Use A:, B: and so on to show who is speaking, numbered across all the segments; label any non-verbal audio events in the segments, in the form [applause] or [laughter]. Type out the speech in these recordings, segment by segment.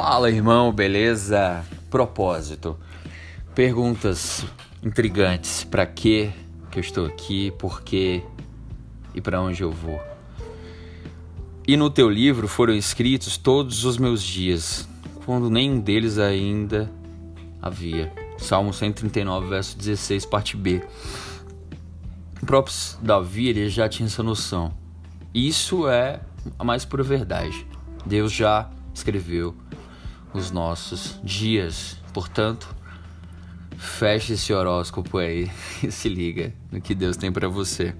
A: Fala, irmão, beleza? Propósito. Perguntas intrigantes. Para que que eu estou aqui? Por quê? E para onde eu vou? E no teu livro foram escritos todos os meus dias, quando nenhum deles ainda havia. Salmo 139, verso 16, parte B. O próprio Davi ele já tinha essa noção. Isso é a mais pura verdade. Deus já escreveu os nossos dias. Portanto, feche esse horóscopo aí [laughs] e se liga no que Deus tem para você.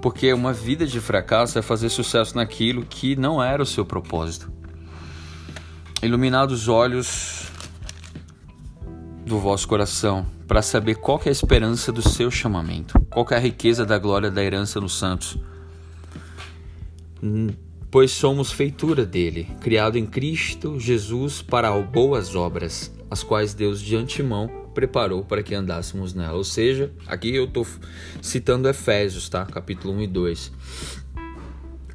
A: Porque uma vida de fracasso é fazer sucesso naquilo que não era o seu propósito. Iluminar os olhos do vosso coração para saber qual é a esperança do seu chamamento, qual é a riqueza da glória da herança nos santos pois somos feitura dele, criado em Cristo Jesus para boas obras, as quais Deus de antemão preparou para que andássemos nela. Ou seja, aqui eu estou citando Efésios, tá? Capítulo 1 e 2.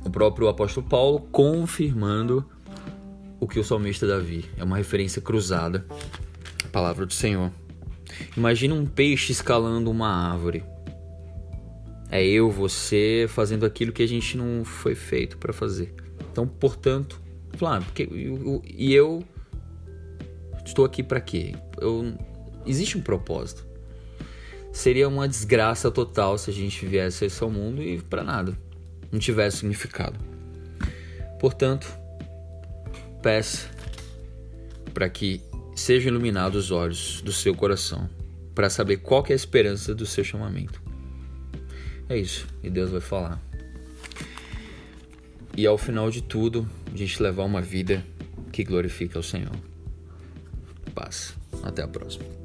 A: O próprio apóstolo Paulo confirmando o que o salmista Davi. É uma referência cruzada. A palavra do Senhor. Imagina um peixe escalando uma árvore. É eu, você fazendo aquilo que a gente não foi feito para fazer. Então, portanto, falar, porque e eu estou aqui para quê? Eu, existe um propósito. Seria uma desgraça total se a gente viesse esse ao mundo e para nada, não tivesse significado. Portanto, peça para que sejam iluminados os olhos do seu coração, para saber qual é a esperança do seu chamamento. É isso, e Deus vai falar. E ao final de tudo, a gente levar uma vida que glorifica o Senhor. Paz. Até a próxima.